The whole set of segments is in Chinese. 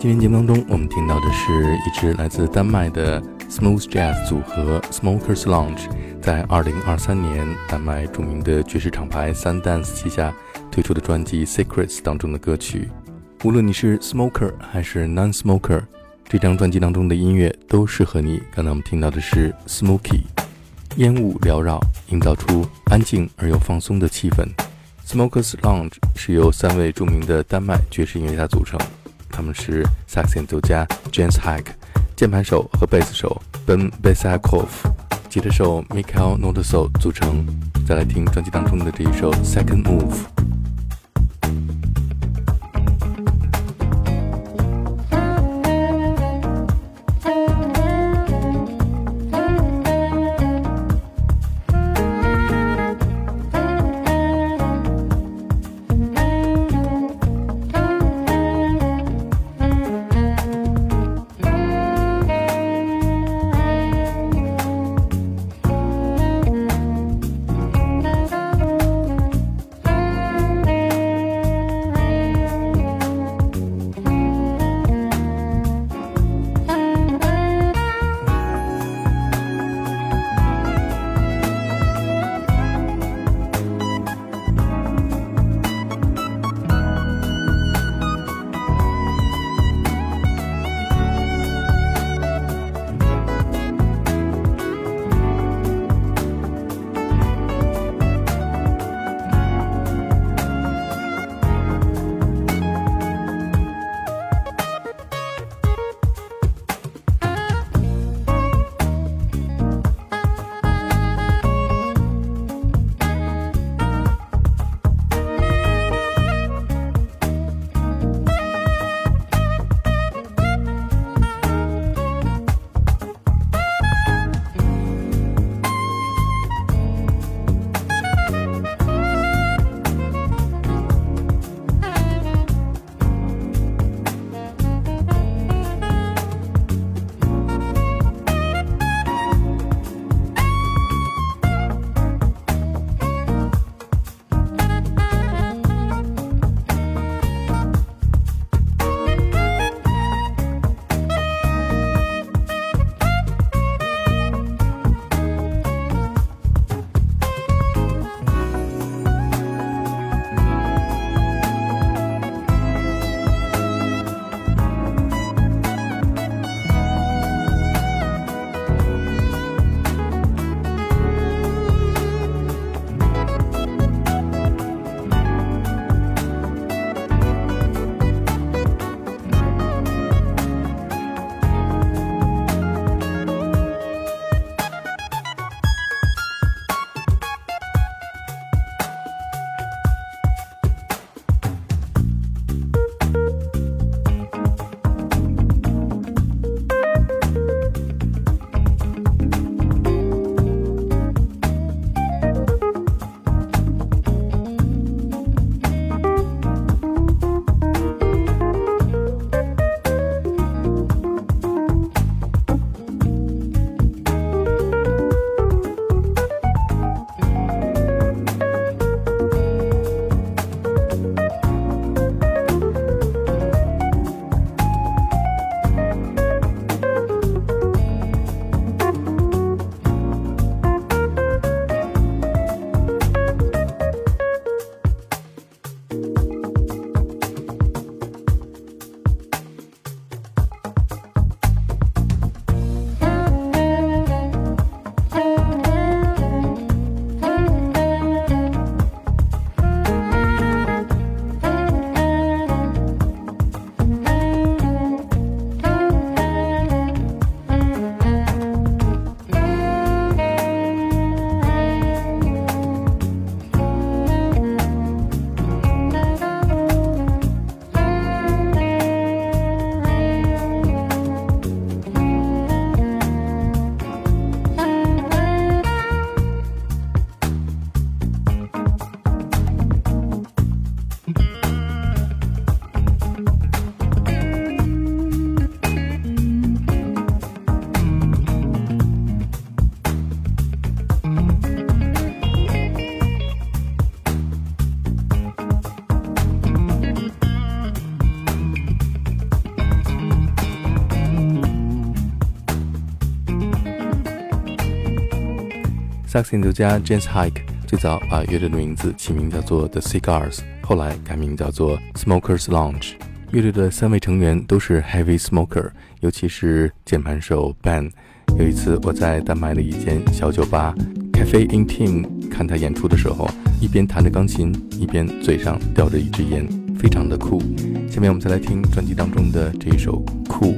今天节目当中，我们听到的是一支来自丹麦的 Smooth Jazz 组合 Smokers Lounge 在2023年丹麦著名的爵士厂牌 Sundance 旗下推出的专辑 Secrets 当中的歌曲。无论你是 Smoker 还是 Non-Smoker，这张专辑当中的音乐都适合你。刚才我们听到的是 Smoky，烟雾缭绕，营造出安静而又放松的气氛。Smokers Lounge 是由三位著名的丹麦爵士音乐家组成。他们是萨克斯演奏家 James Hike，、键盘手和贝斯手 Ben Besakov、吉他手 Michael Notoso 组成。再来听专辑当中的这一首 Second Move。萨克斯演奏家 James Hike 最早把乐队的名字起名叫做 The Cigars，后来改名叫做 Smokers Lounge。乐队的三位成员都是 Heavy Smoker，尤其是键盘手 Ben。有一次我在丹麦的一间小酒吧 Cafe Intim 看他演出的时候，一边弹着钢琴，一边嘴上叼着一支烟，非常的酷。下面我们再来听专辑当中的这一首《酷》。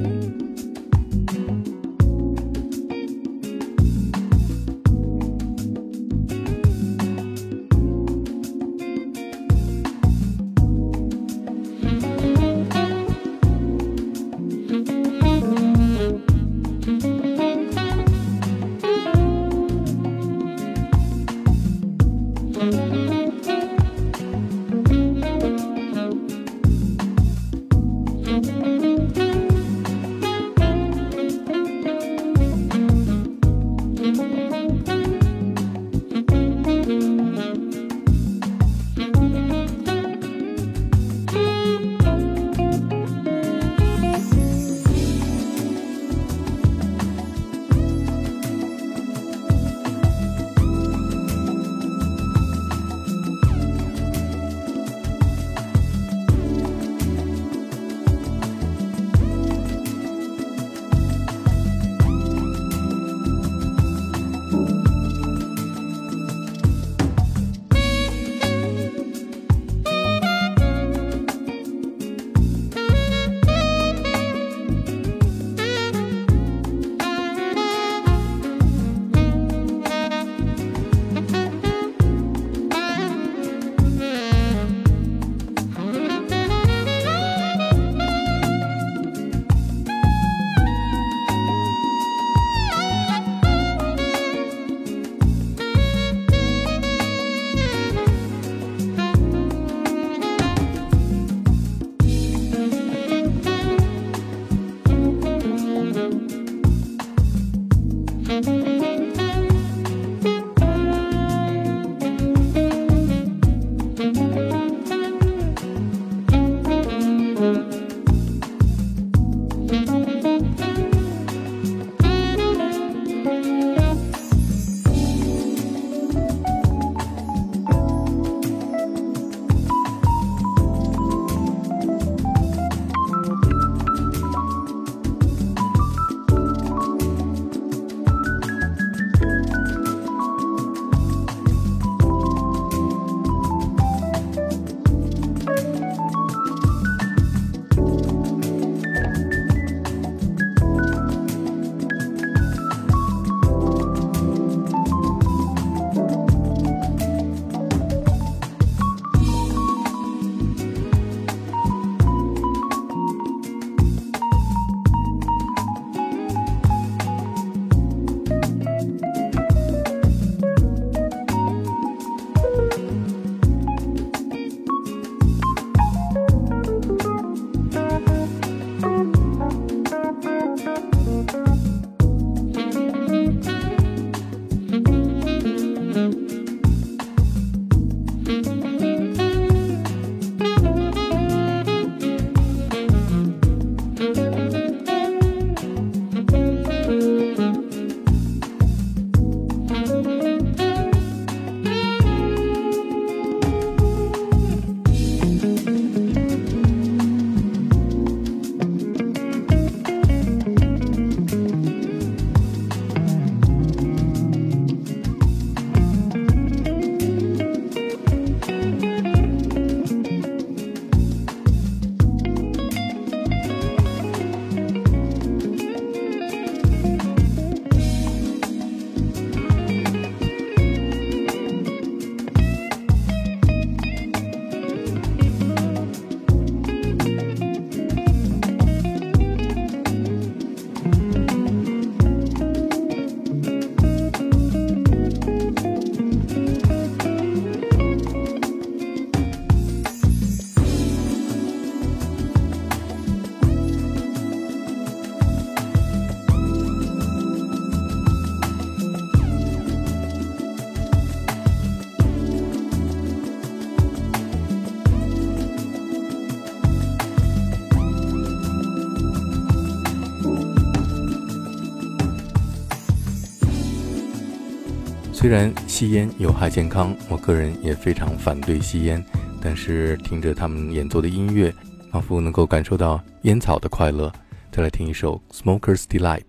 虽然吸烟有害健康，我个人也非常反对吸烟，但是听着他们演奏的音乐，仿佛能够感受到烟草的快乐。再来听一首《Smoker's Delight》。